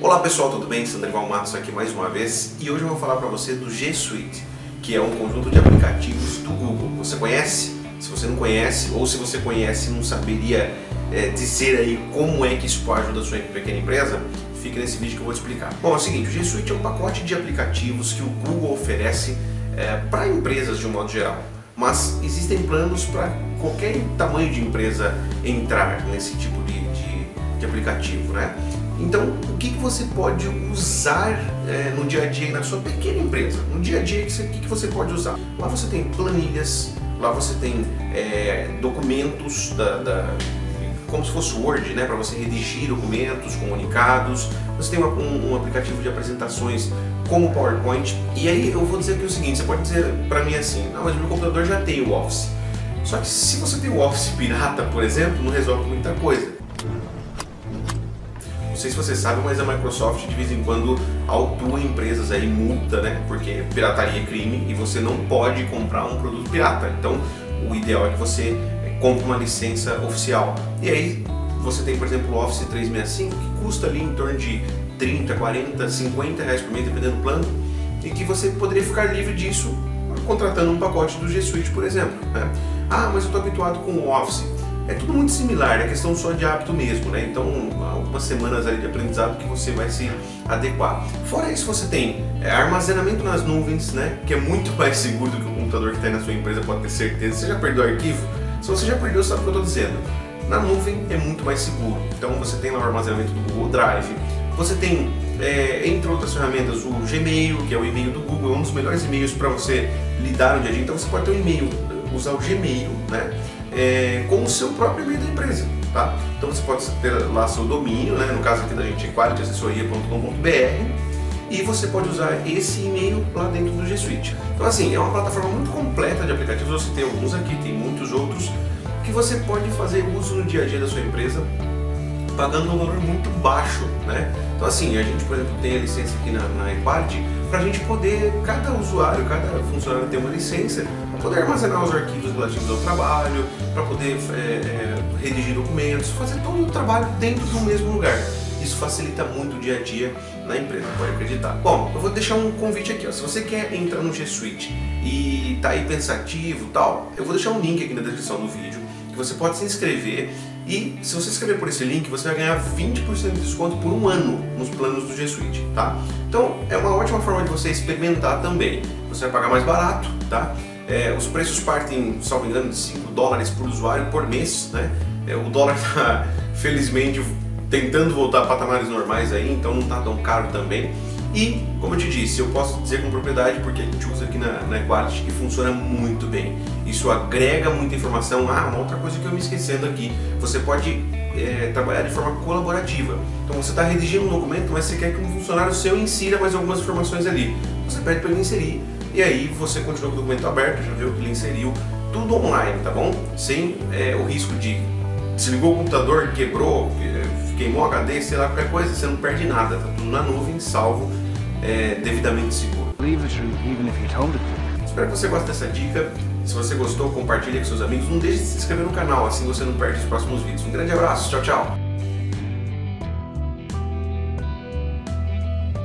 Olá pessoal, tudo bem? Sandrival Matos aqui mais uma vez e hoje eu vou falar para você do G Suite, que é um conjunto de aplicativos do Google. Você conhece? Se você não conhece ou se você conhece não saberia é, dizer aí como é que isso ajuda a sua pequena empresa, fica nesse vídeo que eu vou te explicar. Bom, é o seguinte, o G Suite é um pacote de aplicativos que o Google oferece é, para empresas de um modo geral. Mas existem planos para qualquer tamanho de empresa entrar nesse tipo de, de, de aplicativo, né? Então, o que, que você pode usar é, no dia a dia na sua pequena empresa? No dia a dia, o que, que você pode usar? Lá você tem planilhas, lá você tem é, documentos da, da, como se fosse Word, né, para você redigir documentos, comunicados. Você tem uma, um, um, aplicativo de apresentações como PowerPoint. E aí eu vou dizer aqui o seguinte: você pode dizer para mim assim, não, mas meu computador já tem o Office. Só que se você tem o Office pirata, por exemplo, não resolve muita coisa. Não sei se você sabe, mas a Microsoft de vez em quando autua empresas aí, multa, né? Porque pirataria é crime e você não pode comprar um produto pirata. Então, o ideal é que você compre uma licença oficial. E aí, você tem, por exemplo, o Office 365, que custa ali em torno de 30, 40, 50 reais por mês, dependendo do plano, e que você poderia ficar livre disso contratando um pacote do G Suite, por exemplo. Né? Ah, mas eu estou habituado com o Office. É tudo muito similar, é questão só de hábito mesmo, né? Então, algumas semanas ali de aprendizado que você vai se adequar. Fora isso, você tem é, armazenamento nas nuvens, né? Que é muito mais seguro do que o computador que está na sua empresa, pode ter certeza. Você já perdeu o arquivo? Se você já perdeu, sabe o que eu estou dizendo. Na nuvem é muito mais seguro. Então, você tem lá o armazenamento do Google Drive, você tem, é, entre outras ferramentas, o Gmail, que é o e-mail do Google, é um dos melhores e-mails para você lidar no dia a dia. Então, você pode ter um e-mail, usar o Gmail, né? é, com o seu próprio e-mail da empresa. Tá? Então você pode ter lá seu domínio, né? no caso aqui da gente é qualityassessoria.com.br e você pode usar esse e-mail lá dentro do G Suite. Então assim, é uma plataforma muito completa de aplicativos, você tem alguns aqui, tem muitos outros, que você pode fazer uso no dia a dia da sua empresa pagando um valor muito baixo, né? Então assim, a gente, por exemplo, tem a licença aqui na, na Equality para a gente poder, cada usuário, cada funcionário ter uma licença poder armazenar os arquivos relativos ao trabalho, para poder é, é, redigir documentos, fazer todo o trabalho dentro do mesmo lugar. Isso facilita muito o dia a dia na empresa, pode acreditar. Bom, eu vou deixar um convite aqui. Ó. Se você quer entrar no G Suite e tá aí pensativo tal, eu vou deixar um link aqui na descrição do vídeo que você pode se inscrever e se você escrever por esse link, você vai ganhar 20% de desconto por um ano nos planos do G Suite, tá? Então é uma ótima forma de você experimentar também. Você vai pagar mais barato, tá? É, os preços partem, salvo engano, de 5 dólares por usuário por mês, né? É, o dólar está, felizmente, tentando voltar a patamares normais aí, então não está tão caro também. E, como eu te disse, eu posso dizer com propriedade porque a gente usa aqui na, na Equality e funciona muito bem. Isso agrega muita informação. Ah, uma outra coisa que eu me esquecendo aqui, você pode é, trabalhar de forma colaborativa. Então você está redigindo um documento, mas você quer que um funcionário seu insira mais algumas informações ali. Você pede para ele inserir e aí você continua com o documento aberto, já viu que ele inseriu tudo online, tá bom? Sem é, o risco de desligou o computador, quebrou, queimou o HD, sei lá, qualquer coisa, você não perde nada, tá tudo na nuvem, salvo, é, devidamente seguro. Espero que você goste dessa dica. Se você gostou, compartilhe com seus amigos. Não deixe de se inscrever no canal, assim você não perde os próximos vídeos. Um grande abraço, tchau, tchau!